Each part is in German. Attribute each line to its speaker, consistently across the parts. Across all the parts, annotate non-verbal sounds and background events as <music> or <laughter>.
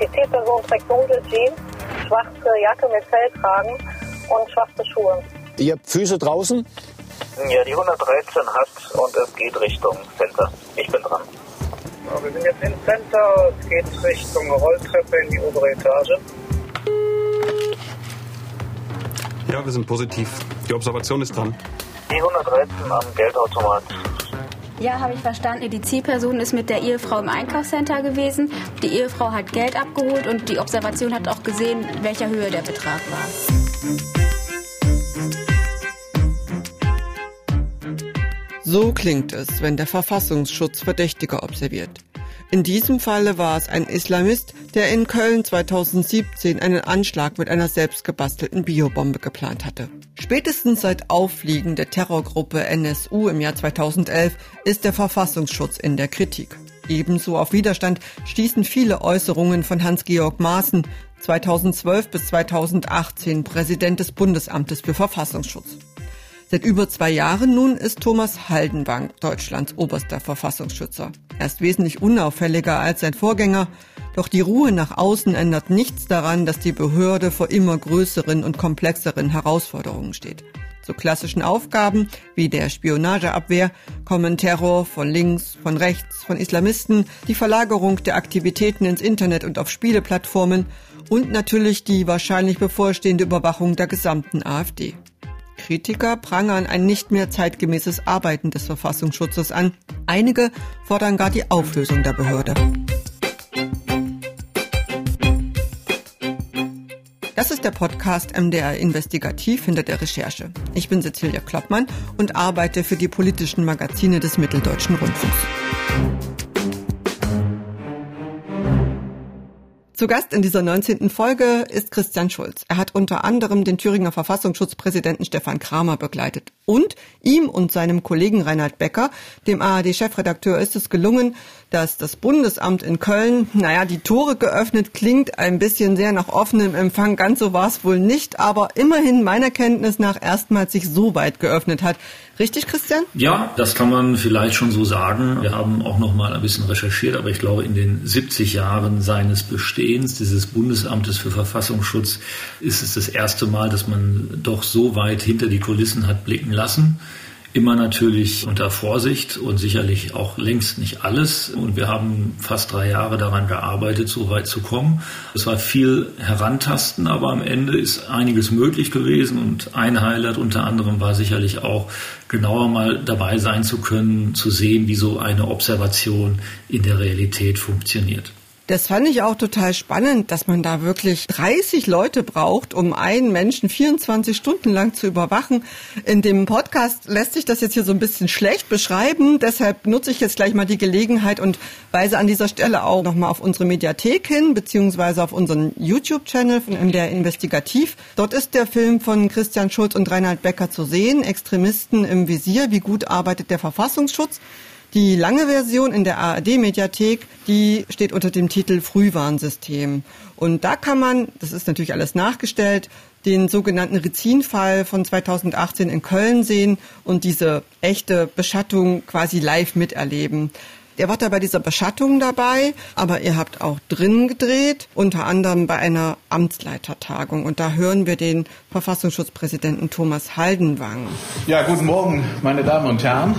Speaker 1: Die Zielperson trägt dunkle Jeans, schwarze Jacke mit Fell tragen und schwarze Schuhe.
Speaker 2: Ihr habt Füße draußen?
Speaker 3: Ja, die 113 hat und es geht Richtung Center. Ich bin dran.
Speaker 4: Ja, wir sind jetzt im Center, es geht Richtung Rolltreppe in die obere Etage.
Speaker 5: Ja, wir sind positiv. Die Observation ist dran.
Speaker 3: Die 113 am Geldautomat.
Speaker 6: Ja, habe ich verstanden. Die Zielperson ist mit der Ehefrau im Einkaufscenter gewesen. Die Ehefrau hat Geld abgeholt und die Observation hat auch gesehen, welcher Höhe der Betrag war.
Speaker 7: So klingt es, wenn der Verfassungsschutz Verdächtige observiert. In diesem Falle war es ein Islamist, der in Köln 2017 einen Anschlag mit einer selbstgebastelten Biobombe geplant hatte. Spätestens seit Auffliegen der Terrorgruppe NSU im Jahr 2011 ist der Verfassungsschutz in der Kritik. Ebenso auf Widerstand stießen viele Äußerungen von Hans-Georg Maaßen, 2012 bis 2018 Präsident des Bundesamtes für Verfassungsschutz. Seit über zwei Jahren nun ist Thomas Haldenwang Deutschlands oberster Verfassungsschützer. Er ist wesentlich unauffälliger als sein Vorgänger, doch die Ruhe nach außen ändert nichts daran, dass die Behörde vor immer größeren und komplexeren Herausforderungen steht. Zu klassischen Aufgaben wie der Spionageabwehr kommen Terror von links, von rechts, von Islamisten, die Verlagerung der Aktivitäten ins Internet und auf Spieleplattformen und natürlich die wahrscheinlich bevorstehende Überwachung der gesamten AfD. Kritiker prangern ein nicht mehr zeitgemäßes Arbeiten des Verfassungsschutzes an. Einige fordern gar die Auflösung der Behörde. Das ist der Podcast MDR Investigativ hinter der Recherche. Ich bin Cecilia Kloppmann und arbeite für die politischen Magazine des Mitteldeutschen Rundfunks. Zu Gast in dieser 19. Folge ist Christian Schulz. Er hat unter anderem den Thüringer Verfassungsschutzpräsidenten Stefan Kramer begleitet. Und ihm und seinem Kollegen Reinhard Becker, dem ARD-Chefredakteur, ist es gelungen, dass das Bundesamt in Köln, naja, die Tore geöffnet klingt ein bisschen sehr nach offenem Empfang. Ganz so war es wohl nicht, aber immerhin meiner Kenntnis nach erstmals sich so weit geöffnet hat. Richtig, Christian?
Speaker 8: Ja, das kann man vielleicht schon so sagen. Wir haben auch noch mal ein bisschen recherchiert, aber ich glaube, in den 70 Jahren seines Bestehens dieses Bundesamtes für Verfassungsschutz ist es das erste Mal, dass man doch so weit hinter die Kulissen hat blicken lassen. Immer natürlich unter Vorsicht und sicherlich auch längst nicht alles. Und wir haben fast drei Jahre daran gearbeitet, so weit zu kommen. Es war viel Herantasten, aber am Ende ist einiges möglich gewesen. Und ein Highlight unter anderem war sicherlich auch, genauer mal dabei sein zu können, zu sehen, wie so eine Observation in der Realität funktioniert.
Speaker 7: Das fand ich auch total spannend, dass man da wirklich 30 Leute braucht, um einen Menschen 24 Stunden lang zu überwachen. In dem Podcast lässt sich das jetzt hier so ein bisschen schlecht beschreiben. Deshalb nutze ich jetzt gleich mal die Gelegenheit und weise an dieser Stelle auch nochmal auf unsere Mediathek hin, beziehungsweise auf unseren YouTube-Channel von MDR Investigativ. Dort ist der Film von Christian Schulz und Reinhard Becker zu sehen. Extremisten im Visier. Wie gut arbeitet der Verfassungsschutz? Die lange Version in der ARD-Mediathek, die steht unter dem Titel Frühwarnsystem. Und da kann man, das ist natürlich alles nachgestellt, den sogenannten Rizin-Fall von 2018 in Köln sehen und diese echte Beschattung quasi live miterleben. Ihr wart da bei dieser Beschattung dabei, aber ihr habt auch drin gedreht, unter anderem bei einer Amtsleitertagung. Und da hören wir den Verfassungsschutzpräsidenten Thomas Haldenwang.
Speaker 9: Ja, guten Morgen, meine Damen und Herren.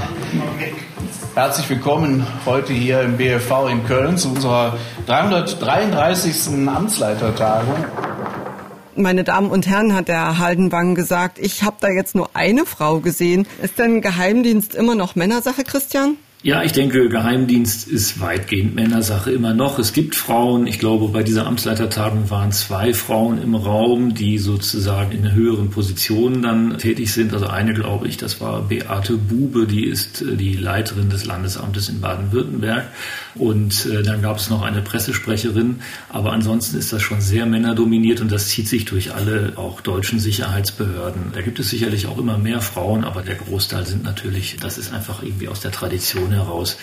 Speaker 9: Herzlich willkommen heute hier im BFV in Köln zu unserer 333. Amtsleitertagung.
Speaker 7: Meine Damen und Herren, hat der Haldenwang gesagt, ich habe da jetzt nur eine Frau gesehen. Ist denn Geheimdienst immer noch Männersache, Christian?
Speaker 8: Ja, ich denke, Geheimdienst ist weitgehend Männersache immer noch. Es gibt Frauen, ich glaube, bei dieser Amtsleitertagung waren zwei Frauen im Raum, die sozusagen in höheren Positionen dann tätig sind. Also eine, glaube ich, das war Beate Bube, die ist äh, die Leiterin des Landesamtes in Baden-Württemberg. Und äh, dann gab es noch eine Pressesprecherin. Aber ansonsten ist das schon sehr männerdominiert und das zieht sich durch alle auch deutschen Sicherheitsbehörden. Da gibt es sicherlich auch immer mehr Frauen, aber der Großteil sind natürlich, das ist einfach irgendwie aus der Tradition heraus.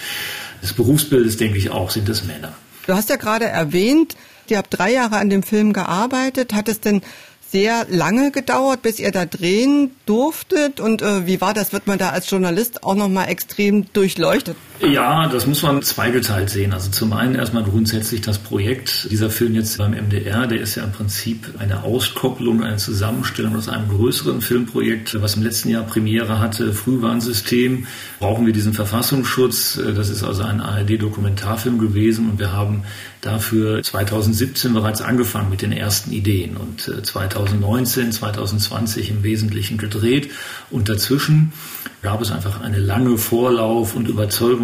Speaker 8: Des Berufsbildes denke ich auch, sind es Männer.
Speaker 7: Du hast ja gerade erwähnt, ihr habt drei Jahre an dem Film gearbeitet. Hat es denn sehr lange gedauert, bis ihr da drehen durftet? Und äh, wie war das? Wird man da als Journalist auch nochmal extrem durchleuchtet?
Speaker 8: Ja, das muss man zweigeteilt sehen. Also zum einen erstmal grundsätzlich das Projekt. Dieser Film jetzt beim MDR, der ist ja im Prinzip eine Auskopplung, eine Zusammenstellung aus einem größeren Filmprojekt, was im letzten Jahr Premiere hatte, Frühwarnsystem. Brauchen wir diesen Verfassungsschutz? Das ist also ein ARD-Dokumentarfilm gewesen und wir haben dafür 2017 bereits angefangen mit den ersten Ideen und 2019, 2020 im Wesentlichen gedreht und dazwischen gab es einfach eine lange Vorlauf- und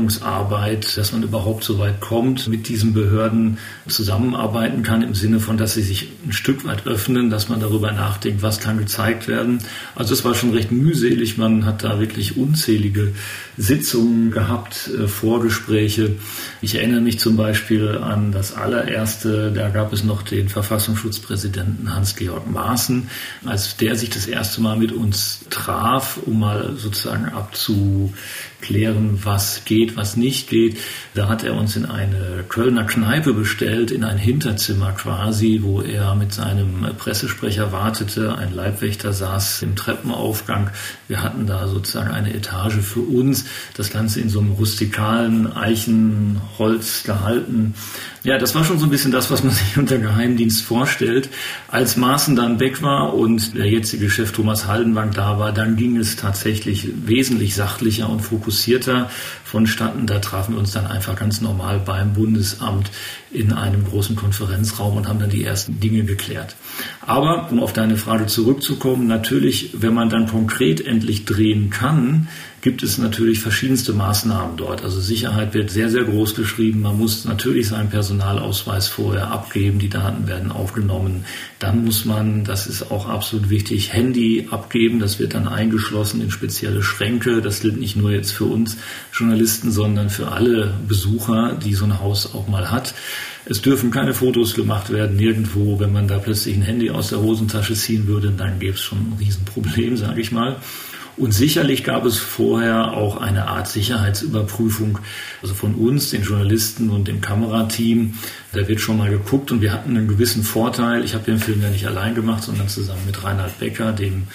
Speaker 8: Überzeugungsarbeit, dass man überhaupt so weit kommt, mit diesen Behörden zusammenarbeiten kann, im Sinne von, dass sie sich ein Stück weit öffnen, dass man darüber nachdenkt, was kann gezeigt werden. Also es war schon recht mühselig. Man hat da wirklich unzählige Sitzungen gehabt, äh, Vorgespräche. Ich erinnere mich zum Beispiel an das allererste, da gab es noch den Verfassungsschutzpräsidenten Hans-Georg Maaßen, als der sich das erste Mal mit uns traf, um mal sozusagen abzuklären, was geht, was nicht geht. Da hat er uns in eine Kölner Kneipe bestellt, in ein Hinterzimmer quasi, wo er mit seinem Pressesprecher wartete. Ein Leibwächter saß im Treppenaufgang. Wir hatten da sozusagen eine Etage für uns. Das Ganze in so einem rustikalen Eichenholz gehalten. Ja, das war schon so ein bisschen das, was man <laughs> sich unter Geheimdienst vorstellt. Als Maaßen dann weg war und der jetzige Chef Thomas Haldenwang da war, dann ging es tatsächlich wesentlich sachlicher und fokussierter vonstatten. Da trafen wir uns dann einfach ganz normal beim Bundesamt in einem großen Konferenzraum und haben dann die ersten Dinge geklärt. Aber um auf deine Frage zurückzukommen, natürlich, wenn man dann konkret endlich drehen kann, gibt es natürlich verschiedenste Maßnahmen dort. Also Sicherheit wird sehr, sehr groß geschrieben. Man muss natürlich seinen Personalausweis vorher abgeben. Die Daten werden aufgenommen. Dann muss man, das ist auch absolut wichtig, Handy abgeben. Das wird dann eingeschlossen in spezielle Schränke. Das gilt nicht nur jetzt für uns Journalisten, sondern für alle Besucher, die so ein Haus auch mal hat. Es dürfen keine Fotos gemacht werden nirgendwo. Wenn man da plötzlich ein Handy aus der Hosentasche ziehen würde, dann gäbe es schon ein Riesenproblem, sage ich mal. Und sicherlich gab es vorher auch eine Art Sicherheitsüberprüfung, also von uns, den Journalisten und dem Kamerateam. Da wird schon mal geguckt und wir hatten einen gewissen Vorteil. Ich habe den Film ja nicht allein gemacht, sondern zusammen mit Reinhard Becker, dem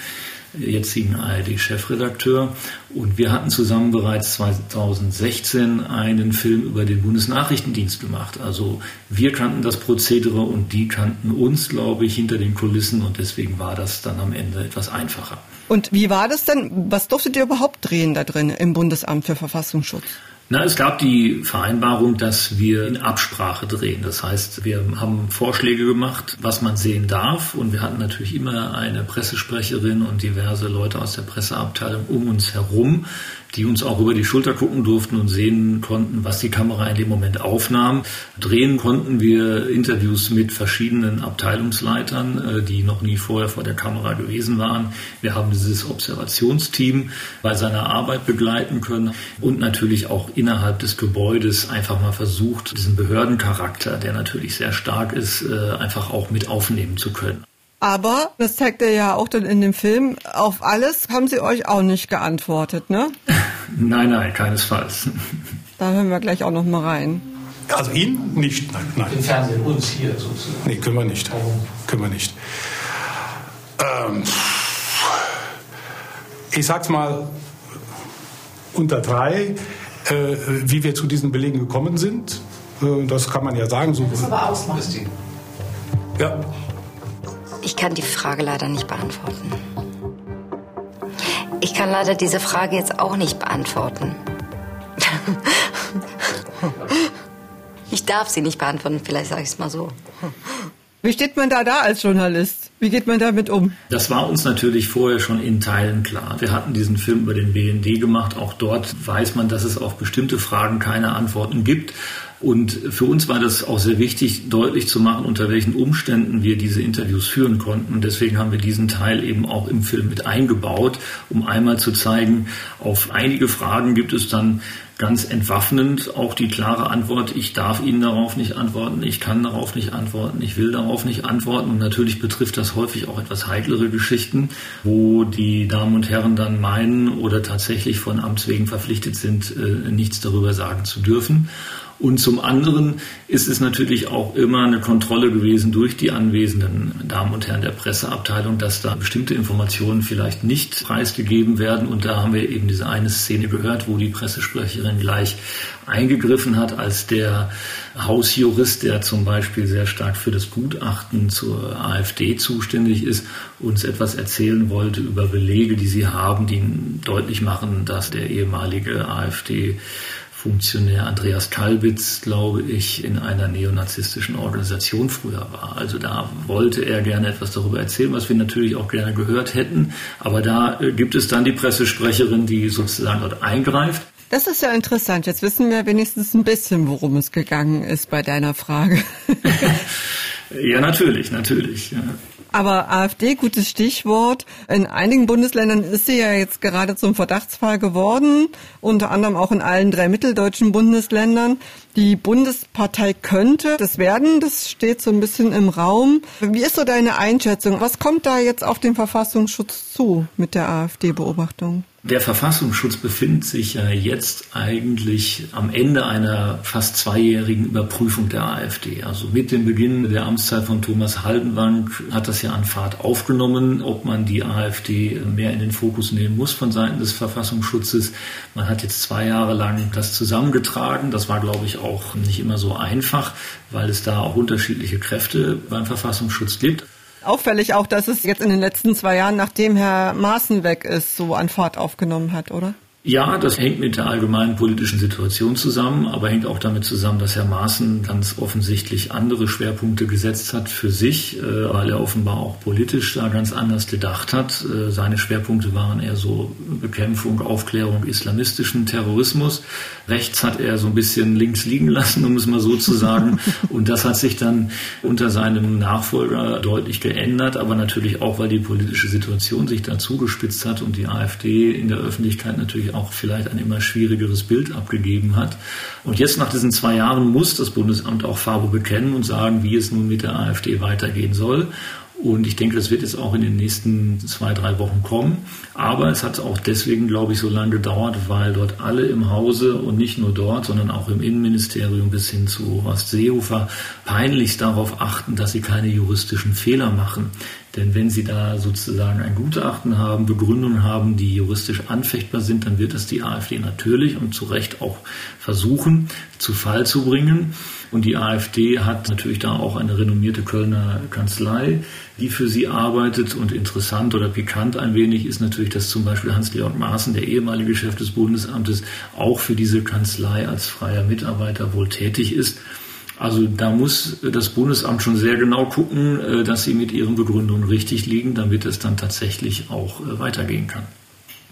Speaker 8: jetzigen ARD-Chefredakteur. Und wir hatten zusammen bereits 2016 einen Film über den Bundesnachrichtendienst gemacht. Also wir kannten das Prozedere und die kannten uns, glaube ich, hinter den Kulissen und deswegen war das dann am Ende etwas einfacher.
Speaker 7: Und wie war das denn? Was durftet ihr überhaupt drehen da drin im Bundesamt für Verfassungsschutz?
Speaker 8: Na, es gab die Vereinbarung, dass wir in Absprache drehen. Das heißt, wir haben Vorschläge gemacht, was man sehen darf. Und wir hatten natürlich immer eine Pressesprecherin und diverse Leute aus der Presseabteilung um uns herum, die uns auch über die Schulter gucken durften und sehen konnten, was die Kamera in dem Moment aufnahm. Drehen konnten wir Interviews mit verschiedenen Abteilungsleitern, äh, die noch nie vorher vor der Kamera gewesen waren. Wir haben dieses Observationsteam bei seiner Arbeit begleiten können und natürlich auch innerhalb des Gebäudes einfach mal versucht, diesen Behördencharakter, der natürlich sehr stark ist, äh, einfach auch mit aufnehmen zu können.
Speaker 7: Aber, das zeigt er ja auch dann in dem Film, auf alles haben sie euch auch nicht geantwortet, ne? <laughs>
Speaker 8: nein, nein, keinesfalls. <laughs>
Speaker 7: Da hören wir gleich auch noch mal rein.
Speaker 10: Also ihn nicht, nein, nein.
Speaker 11: Im Fernsehen uns hier sozusagen.
Speaker 10: Nee, können wir nicht. Können wir nicht. Ähm, ich sag's mal unter drei, äh, wie wir zu diesen Belegen gekommen sind. Äh, das kann man ja sagen. So.
Speaker 11: Das aber ausmachen.
Speaker 10: Ja.
Speaker 12: Ich kann die Frage leider nicht beantworten. Ich kann leider diese Frage jetzt auch nicht beantworten. <laughs> Ich darf sie nicht beantworten, vielleicht sage ich es mal so.
Speaker 7: Wie steht man da da als Journalist? Wie geht man damit um?
Speaker 8: Das war uns natürlich vorher schon in Teilen klar. Wir hatten diesen Film über den BND gemacht. Auch dort weiß man, dass es auf bestimmte Fragen keine Antworten gibt. Und für uns war das auch sehr wichtig, deutlich zu machen, unter welchen Umständen wir diese Interviews führen konnten. Und deswegen haben wir diesen Teil eben auch im Film mit eingebaut, um einmal zu zeigen, auf einige Fragen gibt es dann ganz entwaffnend auch die klare Antwort, ich darf Ihnen darauf nicht antworten, ich kann darauf nicht antworten, ich will darauf nicht antworten. Und natürlich betrifft das häufig auch etwas heiklere Geschichten, wo die Damen und Herren dann meinen oder tatsächlich von Amts wegen verpflichtet sind, äh, nichts darüber sagen zu dürfen. Und zum anderen ist es natürlich auch immer eine Kontrolle gewesen durch die anwesenden Damen und Herren der Presseabteilung, dass da bestimmte Informationen vielleicht nicht preisgegeben werden. Und da haben wir eben diese eine Szene gehört, wo die Pressesprecherin gleich eingegriffen hat, als der Hausjurist, der zum Beispiel sehr stark für das Gutachten zur AfD zuständig ist, uns etwas erzählen wollte über Belege, die sie haben, die deutlich machen, dass der ehemalige AfD Funktionär Andreas Kalbitz, glaube ich, in einer neonazistischen Organisation früher war. Also da wollte er gerne etwas darüber erzählen, was wir natürlich auch gerne gehört hätten. Aber da äh, gibt es dann die Pressesprecherin, die sozusagen dort eingreift.
Speaker 7: Das ist ja interessant. Jetzt wissen wir wenigstens ein bisschen, worum es gegangen ist bei deiner Frage. <laughs>
Speaker 8: ja, natürlich, natürlich. Ja.
Speaker 7: Aber AfD, gutes Stichwort. In einigen Bundesländern ist sie ja jetzt gerade zum Verdachtsfall geworden, unter anderem auch in allen drei mitteldeutschen Bundesländern. Die Bundespartei könnte das werden, das steht so ein bisschen im Raum. Wie ist so deine Einschätzung? Was kommt da jetzt auf den Verfassungsschutz zu mit der AfD-Beobachtung?
Speaker 8: Der Verfassungsschutz befindet sich ja jetzt eigentlich am Ende einer fast zweijährigen Überprüfung der AfD. Also mit dem Beginn der Amtszeit von Thomas Haldenwang hat das ja an Fahrt aufgenommen, ob man die AfD mehr in den Fokus nehmen muss von Seiten des Verfassungsschutzes. Man hat jetzt zwei Jahre lang das zusammengetragen. Das war, glaube ich, auch nicht immer so einfach, weil es da auch unterschiedliche Kräfte beim Verfassungsschutz gibt.
Speaker 7: Auffällig auch, dass es jetzt in den letzten zwei Jahren, nachdem Herr Maaßen weg ist, so an Fahrt aufgenommen hat, oder?
Speaker 8: Ja, das hängt mit der allgemeinen politischen Situation zusammen, aber hängt auch damit zusammen, dass Herr Maaßen ganz offensichtlich andere Schwerpunkte gesetzt hat für sich, äh, weil er offenbar auch politisch da ganz anders gedacht hat. Äh, seine Schwerpunkte waren eher so Bekämpfung, Aufklärung islamistischen Terrorismus. Rechts hat er so ein bisschen links liegen lassen, um es mal so zu sagen. <laughs> Und das hat sich dann unter seinem Nachfolger deutlich geändert, aber natürlich auch, weil die politische Situation sich da zugespitzt hat und die AfD in der Öffentlichkeit natürlich auch vielleicht ein immer schwierigeres Bild abgegeben hat. Und jetzt nach diesen zwei Jahren muss das Bundesamt auch Farbe bekennen und sagen, wie es nun mit der AfD weitergehen soll. Und ich denke, das wird jetzt auch in den nächsten zwei, drei Wochen kommen. Aber es hat auch deswegen, glaube ich, so lange gedauert, weil dort alle im Hause und nicht nur dort, sondern auch im Innenministerium bis hin zu Horst Seehofer peinlichst darauf achten, dass sie keine juristischen Fehler machen. Denn wenn Sie da sozusagen ein Gutachten haben, Begründungen haben, die juristisch anfechtbar sind, dann wird es die AfD natürlich und zu Recht auch versuchen, zu Fall zu bringen. Und die AfD hat natürlich da auch eine renommierte Kölner Kanzlei, die für sie arbeitet. Und interessant oder pikant ein wenig ist natürlich, dass zum Beispiel Hans-Georg Maaßen, der ehemalige Chef des Bundesamtes, auch für diese Kanzlei als freier Mitarbeiter wohl tätig ist. Also da muss das Bundesamt schon sehr genau gucken, äh, dass sie mit ihren Begründungen richtig liegen, damit es dann tatsächlich auch äh, weitergehen kann.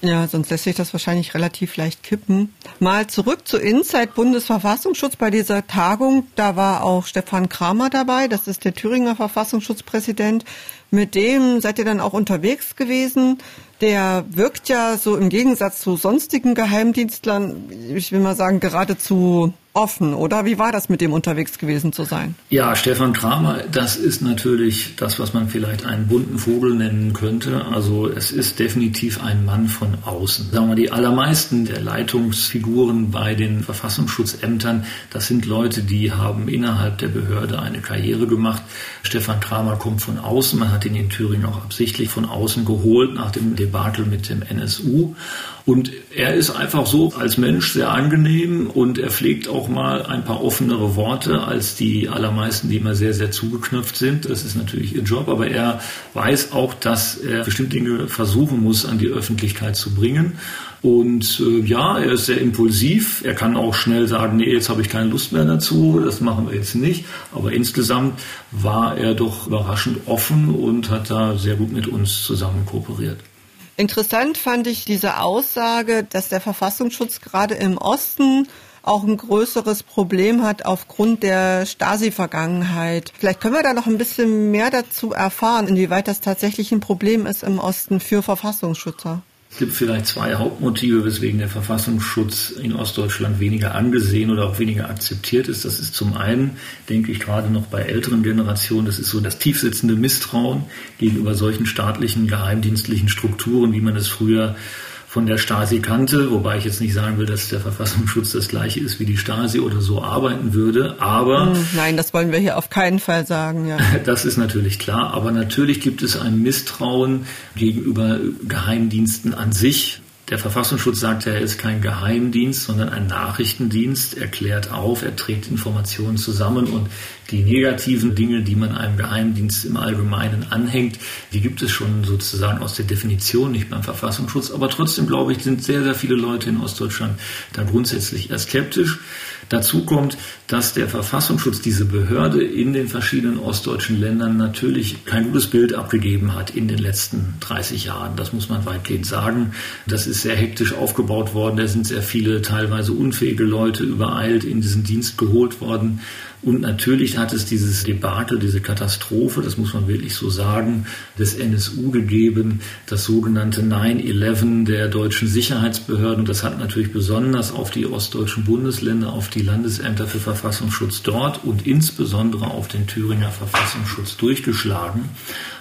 Speaker 7: Ja, sonst lässt sich das wahrscheinlich relativ leicht kippen. Mal zurück zu Inside Bundesverfassungsschutz bei dieser Tagung. Da war auch Stefan Kramer dabei. Das ist der Thüringer Verfassungsschutzpräsident. Mit dem seid ihr dann auch unterwegs gewesen. Der wirkt ja so im Gegensatz zu sonstigen Geheimdienstlern, ich will mal sagen, geradezu offen, oder? Wie war das mit dem unterwegs gewesen zu sein?
Speaker 8: Ja, Stefan Kramer, das ist natürlich das, was man vielleicht einen bunten Vogel nennen könnte. Also es ist definitiv ein Mann von außen. Sagen wir, die allermeisten der Leitungsfiguren bei den Verfassungsschutzämtern, das sind Leute, die haben innerhalb der Behörde eine Karriere gemacht. Stefan Kramer kommt von außen. Man hat ihn in Thüringen auch absichtlich von außen geholt nach dem Debakel mit dem NSU. Und er ist einfach so als Mensch sehr angenehm und er pflegt auch mal ein paar offenere Worte als die allermeisten, die immer sehr, sehr zugeknöpft sind. Das ist natürlich ihr Job, aber er weiß auch, dass er bestimmte Dinge versuchen muss, an die Öffentlichkeit zu bringen. Und äh, ja, er ist sehr impulsiv. Er kann auch schnell sagen, nee, jetzt habe ich keine Lust mehr dazu, das machen wir jetzt nicht. Aber insgesamt war er doch überraschend offen und hat da sehr gut mit uns zusammen kooperiert.
Speaker 7: Interessant fand ich diese Aussage, dass der Verfassungsschutz gerade im Osten auch ein größeres Problem hat aufgrund der Stasi-Vergangenheit. Vielleicht können wir da noch ein bisschen mehr dazu erfahren, inwieweit das tatsächlich ein Problem ist im Osten für Verfassungsschützer.
Speaker 8: Es gibt vielleicht zwei Hauptmotive, weswegen der Verfassungsschutz in Ostdeutschland weniger angesehen oder auch weniger akzeptiert ist. Das ist zum einen, denke ich, gerade noch bei älteren Generationen, das ist so das tiefsitzende Misstrauen gegenüber solchen staatlichen, geheimdienstlichen Strukturen, wie man es früher von der Stasi kannte, wobei ich jetzt nicht sagen will, dass der Verfassungsschutz das gleiche ist wie die Stasi oder so arbeiten würde, aber...
Speaker 7: Hm, nein, das wollen wir hier auf keinen Fall sagen, ja. <laughs>
Speaker 8: Das ist natürlich klar, aber natürlich gibt es ein Misstrauen gegenüber Geheimdiensten an sich. Der Verfassungsschutz sagt ja, er ist kein Geheimdienst, sondern ein Nachrichtendienst. Er klärt auf, er trägt Informationen zusammen und die negativen Dinge, die man einem Geheimdienst im Allgemeinen anhängt, die gibt es schon sozusagen aus der Definition, nicht beim Verfassungsschutz. Aber trotzdem, glaube ich, sind sehr, sehr viele Leute in Ostdeutschland da grundsätzlich eher skeptisch. Dazu kommt, dass der Verfassungsschutz, diese Behörde in den verschiedenen ostdeutschen Ländern natürlich kein gutes Bild abgegeben hat in den letzten 30 Jahren. Das muss man weitgehend sagen. Das ist sehr hektisch aufgebaut worden. Da sind sehr viele teilweise unfähige Leute übereilt in diesen Dienst geholt worden. Und natürlich hat es dieses Debakel, diese Katastrophe, das muss man wirklich so sagen, des NSU gegeben, das sogenannte 9-11 der deutschen Sicherheitsbehörden. Das hat natürlich besonders auf die ostdeutschen Bundesländer, auf die Landesämter für Verfassungsschutz dort und insbesondere auf den Thüringer Verfassungsschutz durchgeschlagen.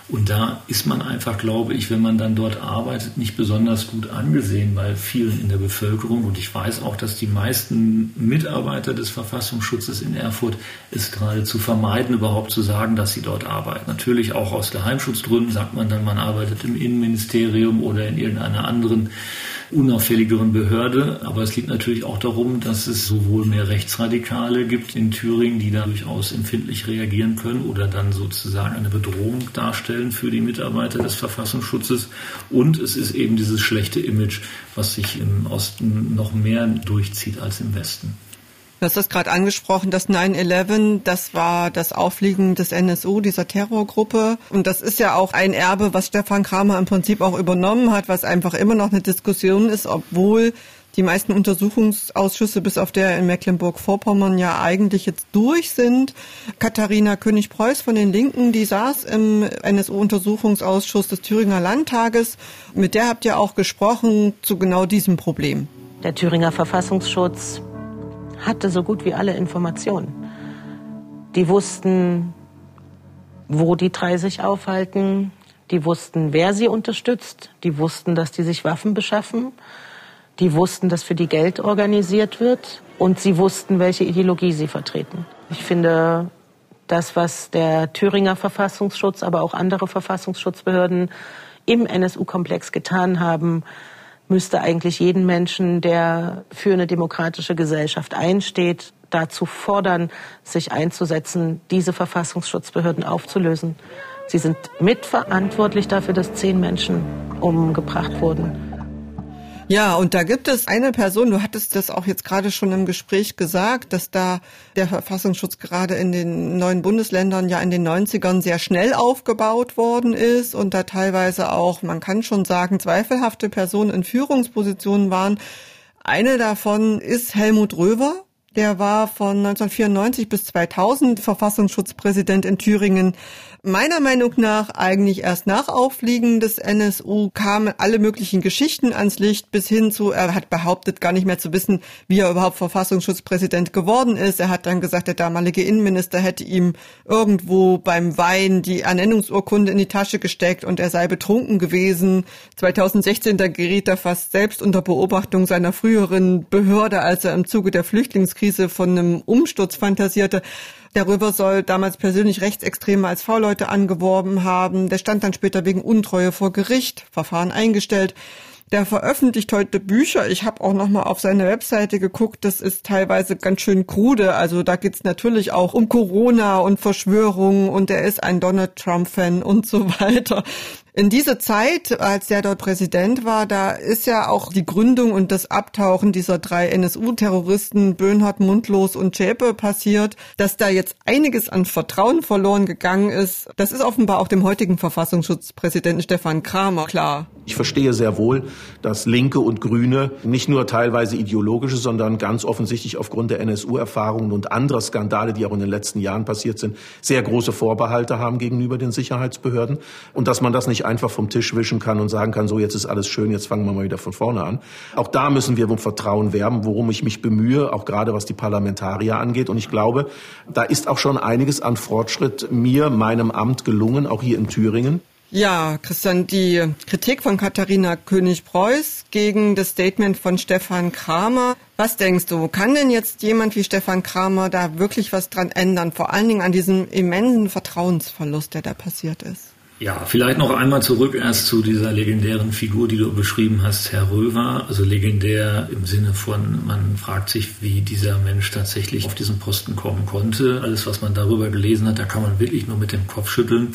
Speaker 8: Und da ist man einfach, glaube ich, wenn man dann dort arbeitet, nicht besonders gut angesehen bei vielen in der Bevölkerung. Und ich weiß auch, dass die meisten Mitarbeiter des Verfassungsschutzes in Erfurt es geradezu vermeiden, überhaupt zu sagen, dass sie dort arbeiten. Natürlich auch aus Geheimschutzgründen sagt man dann, man arbeitet im Innenministerium oder in irgendeiner anderen unauffälligeren Behörde. Aber es liegt natürlich auch darum, dass es sowohl mehr Rechtsradikale gibt in Thüringen, die da durchaus empfindlich reagieren können oder dann sozusagen eine Bedrohung darstellen für die Mitarbeiter des Verfassungsschutzes. Und es ist eben dieses schlechte Image, was sich im Osten noch mehr durchzieht als im Westen.
Speaker 7: Du hast das gerade angesprochen, das 9-11, das war das Auffliegen des NSU, dieser Terrorgruppe. Und das ist ja auch ein Erbe, was Stefan Kramer im Prinzip auch übernommen hat, was einfach immer noch eine Diskussion ist, obwohl die meisten Untersuchungsausschüsse bis auf der in Mecklenburg-Vorpommern ja eigentlich jetzt durch sind. Katharina König-Preuß von den Linken, die saß im NSU-Untersuchungsausschuss des Thüringer Landtages. Mit der habt ihr auch gesprochen zu genau diesem Problem.
Speaker 13: Der Thüringer Verfassungsschutz hatte so gut wie alle Informationen. Die wussten, wo die drei sich aufhalten, die wussten, wer sie unterstützt, die wussten, dass die sich Waffen beschaffen, die wussten, dass für die Geld organisiert wird und sie wussten, welche Ideologie sie vertreten. Ich finde, das, was der Thüringer Verfassungsschutz, aber auch andere Verfassungsschutzbehörden im NSU-Komplex getan haben, müsste eigentlich jeden Menschen, der für eine demokratische Gesellschaft einsteht, dazu fordern, sich einzusetzen, diese Verfassungsschutzbehörden aufzulösen. Sie sind mitverantwortlich dafür, dass zehn Menschen umgebracht wurden.
Speaker 7: Ja, und da gibt es eine Person, du hattest das auch jetzt gerade schon im Gespräch gesagt, dass da der Verfassungsschutz gerade in den neuen Bundesländern ja in den 90ern sehr schnell aufgebaut worden ist und da teilweise auch, man kann schon sagen, zweifelhafte Personen in Führungspositionen waren. Eine davon ist Helmut Röver. Der war von 1994 bis 2000 Verfassungsschutzpräsident in Thüringen meiner Meinung nach eigentlich erst nach Auffliegen des NSU kamen alle möglichen Geschichten ans Licht bis hin zu, er hat behauptet, gar nicht mehr zu wissen, wie er überhaupt Verfassungsschutzpräsident geworden ist. Er hat dann gesagt, der damalige Innenminister hätte ihm irgendwo beim Wein die Ernennungsurkunde in die Tasche gesteckt und er sei betrunken gewesen. 2016, da geriet er fast selbst unter Beobachtung seiner früheren Behörde, als er im Zuge der Flüchtlingskrise von einem Umsturz fantasierte. Darüber soll damals persönlich Rechtsextreme als V-Leute angeworben haben. Der stand dann später wegen Untreue vor Gericht, Verfahren eingestellt. Der veröffentlicht heute Bücher. Ich habe auch noch mal auf seine Webseite geguckt. Das ist teilweise ganz schön krude. Also da geht's natürlich auch um Corona und Verschwörungen und er ist ein Donald Trump-Fan und so <laughs> weiter. In dieser Zeit, als er dort Präsident war, da ist ja auch die Gründung und das Abtauchen dieser drei NSU-Terroristen Böhnhardt, Mundlos und Schäpe passiert. Dass da jetzt einiges an Vertrauen verloren gegangen ist, das ist offenbar auch dem heutigen Verfassungsschutzpräsidenten Stefan Kramer klar.
Speaker 14: Ich verstehe sehr wohl, dass Linke und Grüne nicht nur teilweise ideologische, sondern ganz offensichtlich aufgrund der NSU-Erfahrungen und anderer Skandale, die auch in den letzten Jahren passiert sind, sehr große Vorbehalte haben gegenüber den Sicherheitsbehörden und dass man das nicht einfach vom Tisch wischen kann und sagen kann, so jetzt ist alles schön, jetzt fangen wir mal wieder von vorne an. Auch da müssen wir um Vertrauen werben, worum ich mich bemühe, auch gerade was die Parlamentarier angeht. Und ich glaube, da ist auch schon einiges an Fortschritt mir, meinem Amt gelungen, auch hier in Thüringen.
Speaker 7: Ja, Christian, die Kritik von Katharina König-Preuß gegen das Statement von Stefan Kramer. Was denkst du, kann denn jetzt jemand wie Stefan Kramer da wirklich was dran ändern? Vor allen Dingen an diesem immensen Vertrauensverlust, der da passiert ist?
Speaker 8: Ja, vielleicht noch einmal zurück erst zu dieser legendären Figur, die du beschrieben hast, Herr Röver. Also legendär im Sinne von, man fragt sich, wie dieser Mensch tatsächlich auf diesen Posten kommen konnte. Alles, was man darüber gelesen hat, da kann man wirklich nur mit dem Kopf schütteln.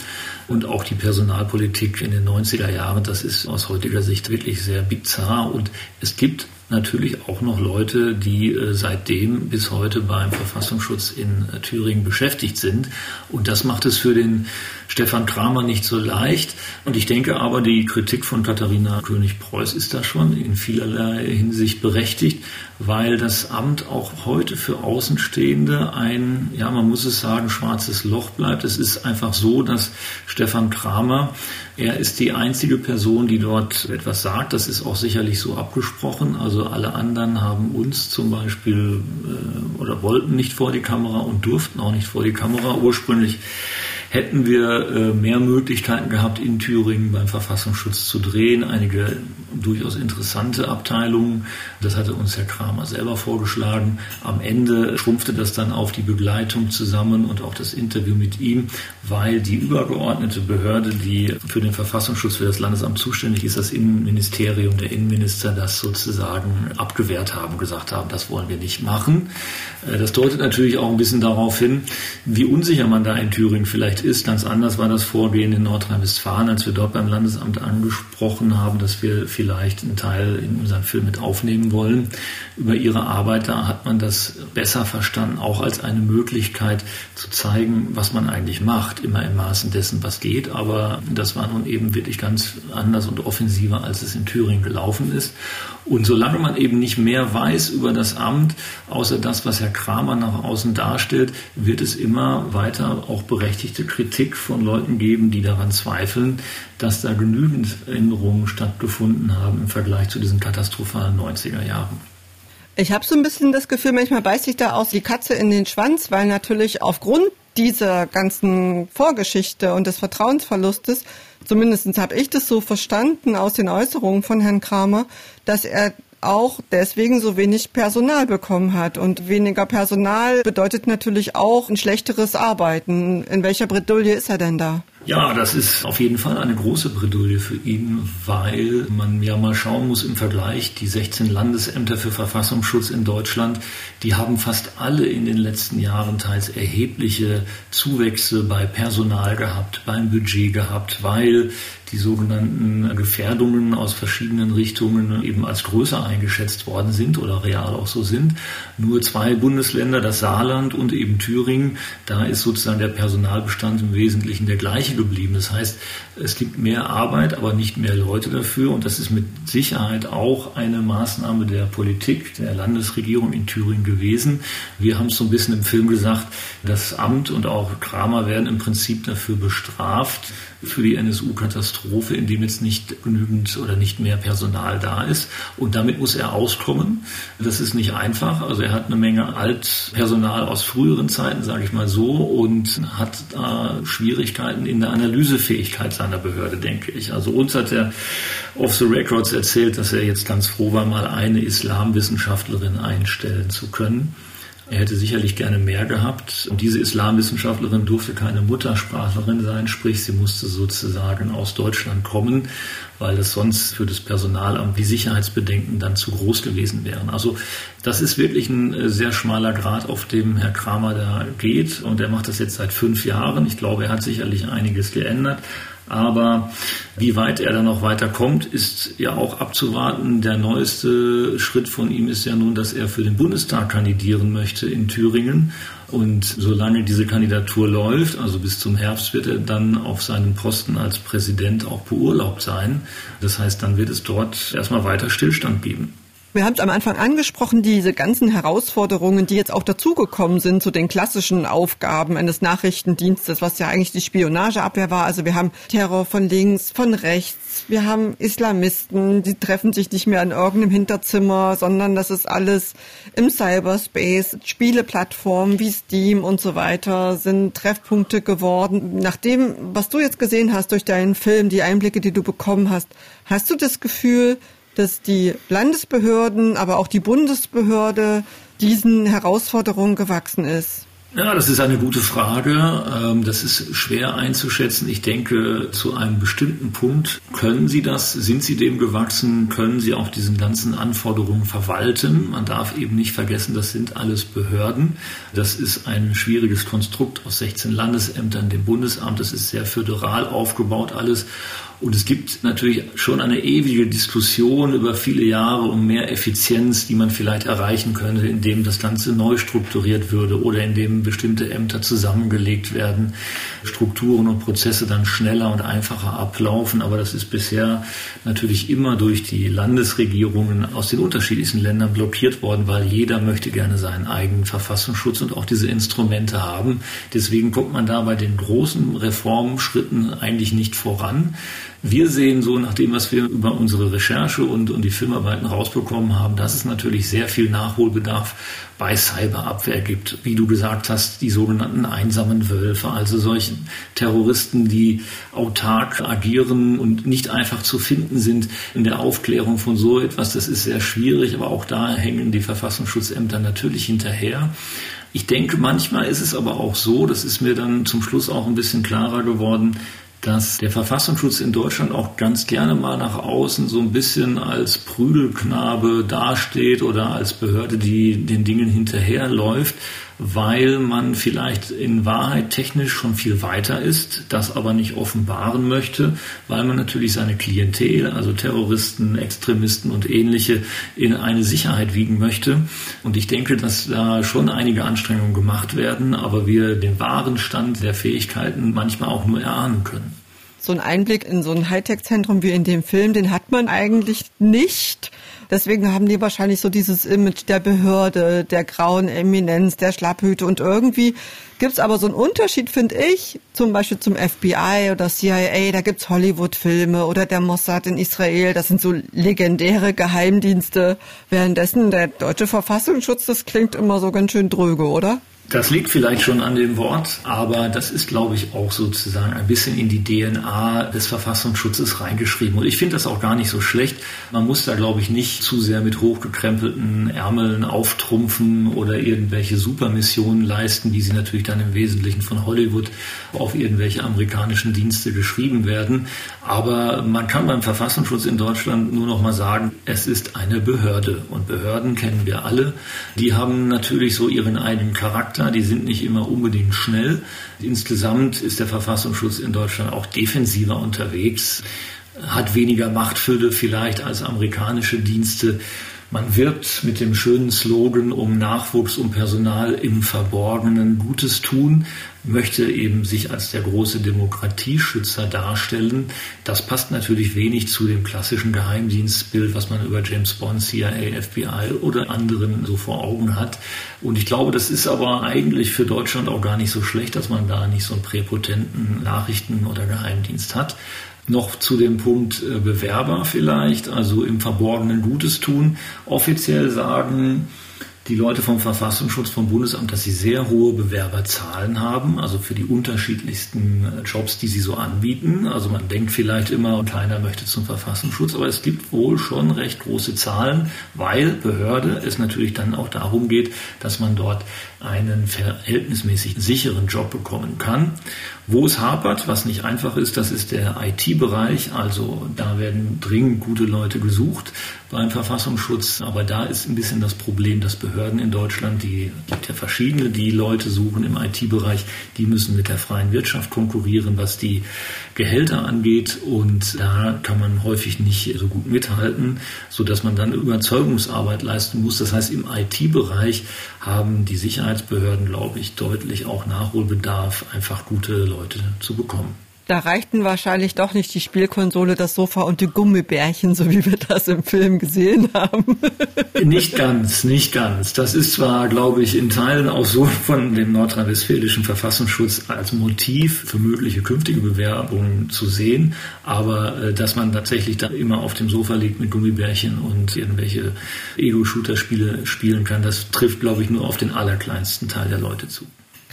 Speaker 8: Und auch die Personalpolitik in den 90er Jahren, das ist aus heutiger Sicht wirklich sehr bizarr. Und es gibt natürlich auch noch Leute, die äh, seitdem bis heute beim Verfassungsschutz in äh, Thüringen beschäftigt sind. Und das macht es für den Stefan Kramer nicht so leicht. Und ich denke aber, die Kritik von Katharina König-Preuß ist da schon in vielerlei Hinsicht berechtigt, weil das Amt auch heute für Außenstehende ein, ja, man muss es sagen, schwarzes Loch bleibt. Es ist einfach so, dass Stefan Kramer er ist die einzige Person, die dort etwas sagt. Das ist auch sicherlich so abgesprochen. Also alle anderen haben uns zum Beispiel äh, oder wollten nicht vor die Kamera und durften auch nicht vor die Kamera. Ursprünglich hätten wir äh, mehr Möglichkeiten gehabt, in Thüringen beim Verfassungsschutz zu drehen. Einige durchaus interessante Abteilungen. Das hatte uns Herr Kramer selber vorgeschlagen. Am Ende schrumpfte das dann auf die Begleitung zusammen und auch das Interview mit ihm, weil die übergeordnete Behörde, die für den Verfassungsschutz für das Landesamt zuständig ist, das Innenministerium, der Innenminister, das sozusagen abgewehrt haben, gesagt haben, das wollen wir nicht machen. Äh, das deutet natürlich auch ein bisschen darauf hin, wie unsicher man da in Thüringen vielleicht ist. Ganz anders war das Vorgehen in Nordrhein-Westfalen, als wir dort beim Landesamt angesprochen haben, dass wir vielleicht einen Teil in unseren Film mit aufnehmen wollen. Über ihre Arbeit, da hat man das besser verstanden, auch als eine Möglichkeit zu zeigen, was man eigentlich macht, immer im Maßen dessen, was geht. Aber das war nun eben wirklich ganz anders und offensiver, als es in Thüringen gelaufen ist. Und solange man eben nicht mehr weiß über das Amt, außer das, was Herr Kramer nach außen darstellt, wird es immer weiter auch berechtigte Kritik von Leuten geben, die daran zweifeln, dass da genügend Änderungen stattgefunden haben im Vergleich zu diesen katastrophalen 90er Jahren.
Speaker 7: Ich habe so ein bisschen das Gefühl, manchmal beißt sich da aus die Katze in den Schwanz, weil natürlich aufgrund dieser ganzen Vorgeschichte und des Vertrauensverlustes, zumindest habe ich das so verstanden aus den Äußerungen von Herrn Kramer, dass er auch deswegen so wenig Personal bekommen hat. Und weniger Personal bedeutet natürlich auch ein schlechteres Arbeiten. In welcher Bredouille ist er denn da?
Speaker 8: Ja, das ist auf jeden Fall eine große Bredouille für ihn, weil man ja mal schauen muss im Vergleich, die 16 Landesämter für Verfassungsschutz in Deutschland, die haben fast alle in den letzten Jahren teils erhebliche Zuwächse bei Personal gehabt, beim Budget gehabt, weil die sogenannten Gefährdungen aus verschiedenen Richtungen eben als größer eingeschätzt worden sind oder real auch so sind. Nur zwei Bundesländer, das Saarland und eben Thüringen, da ist sozusagen der Personalbestand im Wesentlichen der gleiche geblieben. Das heißt, es gibt mehr Arbeit, aber nicht mehr Leute dafür und das ist mit Sicherheit auch eine Maßnahme der Politik, der Landesregierung in Thüringen gewesen. Wir haben es so ein bisschen im Film gesagt, das Amt und auch Kramer werden im Prinzip dafür bestraft, für die NSU-Katastrophe, in dem jetzt nicht genügend oder nicht mehr Personal da ist. Und damit muss er auskommen. Das ist nicht einfach. Also er hat eine Menge Altpersonal aus früheren Zeiten, sage ich mal so, und hat da Schwierigkeiten in der Analysefähigkeit seiner Behörde, denke ich. Also uns hat er off the records erzählt, dass er jetzt ganz froh war, mal eine Islamwissenschaftlerin einstellen zu können. Er hätte sicherlich gerne mehr gehabt. Und diese Islamwissenschaftlerin durfte keine Muttersprachlerin sein, sprich sie musste sozusagen aus Deutschland kommen, weil es sonst für das Personalamt wie Sicherheitsbedenken dann zu groß gewesen wären. Also das ist wirklich ein äh, sehr schmaler Grad, auf dem Herr Kramer da geht. Und er macht das jetzt seit fünf Jahren. Ich glaube, er hat sicherlich einiges geändert. Aber wie weit er dann noch weiterkommt, ist ja auch abzuwarten. Der neueste Schritt von ihm ist ja nun, dass er für den Bundestag kandidieren möchte in Thüringen. Und solange diese Kandidatur läuft, also bis zum Herbst, wird er dann auf seinem Posten als Präsident auch beurlaubt sein. Das heißt, dann wird es dort erstmal weiter Stillstand geben.
Speaker 7: Wir haben es am Anfang angesprochen, diese ganzen Herausforderungen, die jetzt auch dazugekommen sind zu den klassischen Aufgaben eines Nachrichtendienstes, was ja eigentlich die Spionageabwehr war. Also wir haben Terror von links, von rechts, wir haben Islamisten, die treffen sich nicht mehr in irgendeinem Hinterzimmer, sondern das ist alles im Cyberspace. Spieleplattformen wie Steam und so weiter sind Treffpunkte geworden. Nach dem, was du jetzt gesehen hast durch deinen Film, die Einblicke, die du bekommen hast, hast du das Gefühl, dass die Landesbehörden, aber auch die Bundesbehörde diesen Herausforderungen gewachsen ist?
Speaker 8: Ja, das ist eine gute Frage. Ähm, das ist schwer einzuschätzen. Ich denke, zu einem bestimmten Punkt können Sie das, sind Sie dem gewachsen, können Sie auch diesen ganzen Anforderungen verwalten. Man darf eben nicht vergessen, das sind alles Behörden. Das ist ein schwieriges Konstrukt aus 16 Landesämtern, dem Bundesamt. Das ist sehr föderal aufgebaut alles. Und es gibt natürlich schon eine ewige Diskussion über viele Jahre um mehr Effizienz, die man vielleicht erreichen könnte, indem das Ganze neu strukturiert würde oder indem bestimmte Ämter zusammengelegt werden, Strukturen und Prozesse dann schneller und einfacher ablaufen. Aber das ist bisher natürlich immer durch die Landesregierungen aus den unterschiedlichsten Ländern blockiert worden, weil jeder möchte gerne seinen eigenen Verfassungsschutz und auch diese Instrumente haben. Deswegen kommt man da bei den großen Reformschritten eigentlich nicht voran. Wir sehen so, nach dem, was wir über unsere Recherche und, und die Filmarbeiten rausbekommen haben, dass es natürlich sehr viel Nachholbedarf bei Cyberabwehr gibt. Wie du gesagt hast, die sogenannten einsamen Wölfe, also solche Terroristen, die autark agieren und nicht einfach zu finden sind in der Aufklärung von so etwas. Das ist sehr schwierig, aber auch da hängen die Verfassungsschutzämter natürlich hinterher. Ich denke, manchmal ist es aber auch so, das ist mir dann zum Schluss auch ein bisschen klarer geworden, dass der Verfassungsschutz in Deutschland auch ganz gerne mal nach außen so ein bisschen als Prügelknabe dasteht oder als Behörde, die den Dingen hinterherläuft, weil man vielleicht in Wahrheit technisch schon viel weiter ist, das aber nicht offenbaren möchte, weil man natürlich seine Klientel, also Terroristen, Extremisten und ähnliche, in eine Sicherheit wiegen möchte. Und ich denke, dass da schon einige Anstrengungen gemacht werden, aber wir den wahren Stand der Fähigkeiten manchmal auch nur erahnen können
Speaker 7: so ein Einblick in so ein Hightech-Zentrum wie in dem Film, den hat man eigentlich nicht. Deswegen haben die wahrscheinlich so dieses Image der Behörde, der grauen Eminenz, der Schlapphüte. Und irgendwie gibt's aber so einen Unterschied, finde ich, zum Beispiel zum FBI oder CIA, da gibt's Hollywood-Filme oder der Mossad in Israel, das sind so legendäre Geheimdienste. Währenddessen der deutsche Verfassungsschutz, das klingt immer so ganz schön dröge, oder?
Speaker 8: Das liegt vielleicht schon an dem Wort, aber das ist, glaube ich, auch sozusagen ein bisschen in die DNA des Verfassungsschutzes reingeschrieben. Und ich finde das auch gar nicht so schlecht. Man muss da, glaube ich, nicht zu sehr mit hochgekrempelten Ärmeln auftrumpfen oder irgendwelche Supermissionen leisten, wie sie natürlich dann im Wesentlichen von Hollywood auf irgendwelche amerikanischen Dienste geschrieben werden. Aber man kann beim Verfassungsschutz in Deutschland nur noch mal sagen, es ist eine Behörde. Und Behörden kennen wir alle. Die haben natürlich so ihren eigenen Charakter die sind nicht immer unbedingt schnell. Insgesamt ist der Verfassungsschutz in Deutschland auch defensiver unterwegs, hat weniger Machtfülle vielleicht als amerikanische Dienste. Man wirbt mit dem schönen Slogan um Nachwuchs, um Personal im Verborgenen Gutes tun, möchte eben sich als der große Demokratieschützer darstellen. Das passt natürlich wenig zu dem klassischen Geheimdienstbild, was man über James Bond, CIA, FBI oder anderen so vor Augen hat. Und ich glaube, das ist aber eigentlich für Deutschland auch gar nicht so schlecht, dass man da nicht so einen präpotenten Nachrichten- oder Geheimdienst hat. Noch zu dem Punkt äh, Bewerber vielleicht, also im Verborgenen Gutes tun. Offiziell sagen die Leute vom Verfassungsschutz, vom Bundesamt, dass sie sehr hohe Bewerberzahlen haben, also für die unterschiedlichsten äh, Jobs, die sie so anbieten. Also man denkt vielleicht immer, keiner möchte zum Verfassungsschutz, aber es gibt wohl schon recht große Zahlen, weil Behörde es natürlich dann auch darum geht, dass man dort einen verhältnismäßig sicheren Job bekommen kann. Wo es hapert, was nicht einfach ist, das ist der IT-Bereich. Also da werden dringend gute Leute gesucht beim Verfassungsschutz. Aber da ist ein bisschen das Problem, dass Behörden in Deutschland, die gibt ja verschiedene, die Leute suchen im IT-Bereich, die müssen mit der freien Wirtschaft konkurrieren, was die Gehälter angeht. Und da kann man häufig nicht so gut mithalten, sodass man dann Überzeugungsarbeit leisten muss. Das heißt, im IT-Bereich haben die Sicherheitsbehörden, glaube ich, deutlich auch Nachholbedarf, einfach gute Leute zu bekommen.
Speaker 7: Da reichten wahrscheinlich doch nicht die Spielkonsole, das Sofa und die Gummibärchen, so wie wir das im Film gesehen haben. <laughs>
Speaker 8: nicht ganz, nicht ganz. Das ist zwar, glaube ich, in Teilen auch so von dem nordrhein-westfälischen Verfassungsschutz als Motiv für mögliche künftige Bewerbungen zu sehen, aber äh, dass man tatsächlich da immer auf dem Sofa liegt mit Gummibärchen und irgendwelche Ego-Shooter-Spiele spielen kann, das trifft, glaube ich, nur auf den allerkleinsten Teil der Leute zu.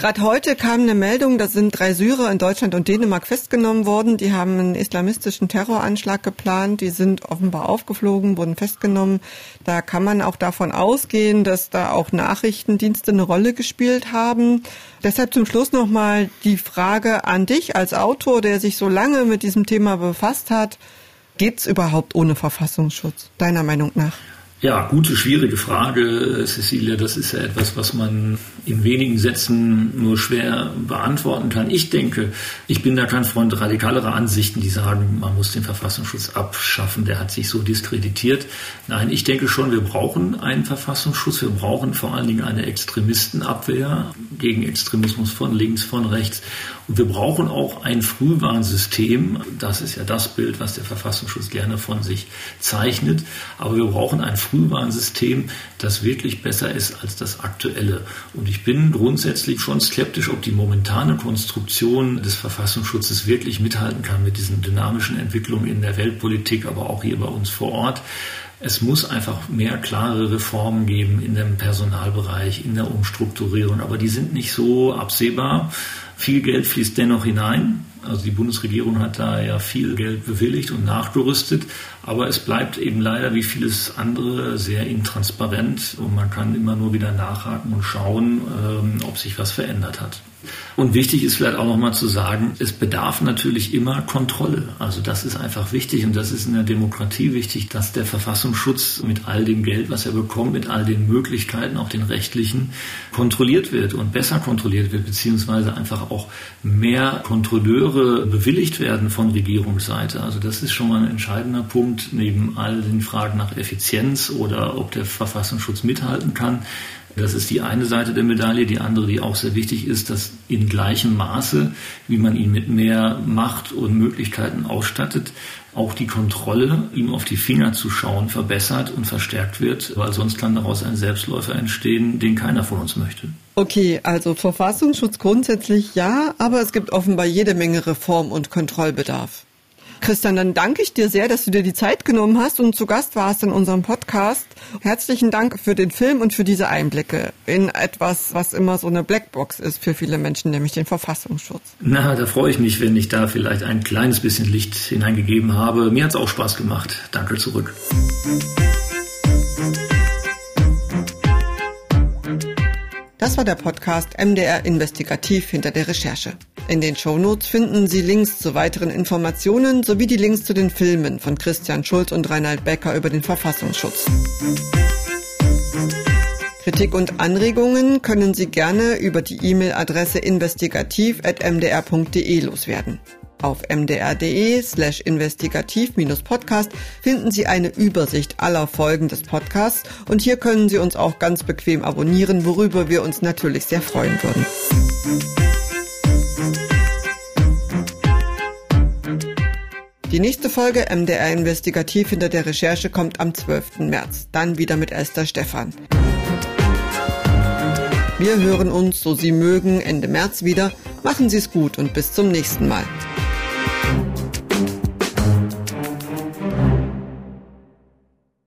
Speaker 7: Gerade heute kam eine Meldung, da sind drei Syrer in Deutschland und Dänemark festgenommen worden. Die haben einen islamistischen Terroranschlag geplant. Die sind offenbar aufgeflogen, wurden festgenommen. Da kann man auch davon ausgehen, dass da auch Nachrichtendienste eine Rolle gespielt haben. Deshalb zum Schluss nochmal die Frage an dich als Autor, der sich so lange mit diesem Thema befasst hat. Geht's überhaupt ohne Verfassungsschutz, deiner Meinung nach?
Speaker 8: Ja, gute, schwierige Frage, Cecilia. Das ist ja etwas, was man in wenigen Sätzen nur schwer beantworten kann. Ich denke, ich bin da kein Freund radikalerer Ansichten, die sagen, man muss den Verfassungsschutz abschaffen, der hat sich so diskreditiert. Nein, ich denke schon, wir brauchen einen Verfassungsschutz. Wir brauchen vor allen Dingen eine Extremistenabwehr gegen Extremismus von links, von rechts. Und wir brauchen auch ein Frühwarnsystem. Das ist ja das Bild, was der Verfassungsschutz gerne von sich zeichnet. Aber wir brauchen ein Frühwarnsystem, das wirklich besser ist als das aktuelle. Und ich bin grundsätzlich schon skeptisch, ob die momentane Konstruktion des Verfassungsschutzes wirklich mithalten kann mit diesen dynamischen Entwicklungen in der Weltpolitik, aber auch hier bei uns vor Ort. Es muss einfach mehr klare Reformen geben in dem Personalbereich, in der Umstrukturierung, aber die sind nicht so absehbar. Viel Geld fließt dennoch hinein. Also die Bundesregierung hat da ja viel Geld bewilligt und nachgerüstet, aber es bleibt eben leider wie vieles andere sehr intransparent und man kann immer nur wieder nachhaken und schauen, ähm, ob sich was verändert hat. Und wichtig ist vielleicht auch nochmal zu sagen, es bedarf natürlich immer Kontrolle. Also das ist einfach wichtig und das ist in der Demokratie wichtig, dass der Verfassungsschutz mit all dem Geld, was er bekommt, mit all den Möglichkeiten, auch den rechtlichen, kontrolliert wird und besser kontrolliert wird, beziehungsweise einfach auch mehr Kontrolleure bewilligt werden von Regierungsseite. Also das ist schon mal ein entscheidender Punkt neben all den Fragen nach Effizienz oder ob der Verfassungsschutz mithalten kann das ist die eine Seite der Medaille. Die andere, die auch sehr wichtig ist, dass in gleichem Maße, wie man ihn mit mehr Macht und Möglichkeiten ausstattet, auch die Kontrolle, ihm auf die Finger zu schauen, verbessert und verstärkt wird, weil sonst kann daraus ein Selbstläufer entstehen, den keiner von uns möchte.
Speaker 7: Okay, also Verfassungsschutz grundsätzlich ja, aber es gibt offenbar jede Menge Reform- und Kontrollbedarf. Christian, dann danke ich dir sehr, dass du dir die Zeit genommen hast und zu Gast warst in unserem Podcast. Herzlichen Dank für den Film und für diese Einblicke in etwas, was immer so eine Blackbox ist für viele Menschen, nämlich den Verfassungsschutz.
Speaker 8: Na, da freue ich mich, wenn ich da vielleicht ein kleines bisschen Licht hineingegeben habe. Mir hat es auch Spaß gemacht. Danke zurück.
Speaker 7: Das war der Podcast MDR Investigativ hinter der Recherche. In den Shownotes finden Sie Links zu weiteren Informationen sowie die Links zu den Filmen von Christian Schulz und Reinhard Becker über den Verfassungsschutz. Kritik und Anregungen können Sie gerne über die E-Mail-Adresse investigativ.mdr.de loswerden. Auf mdr.de slash investigativ-podcast finden Sie eine Übersicht aller Folgen des Podcasts und hier können Sie uns auch ganz bequem abonnieren, worüber wir uns natürlich sehr freuen würden. Die nächste Folge MDR Investigativ hinter der Recherche kommt am 12. März. Dann wieder mit Esther Stephan. Wir hören uns, so Sie mögen, Ende März wieder. Machen Sie es gut und bis zum nächsten Mal.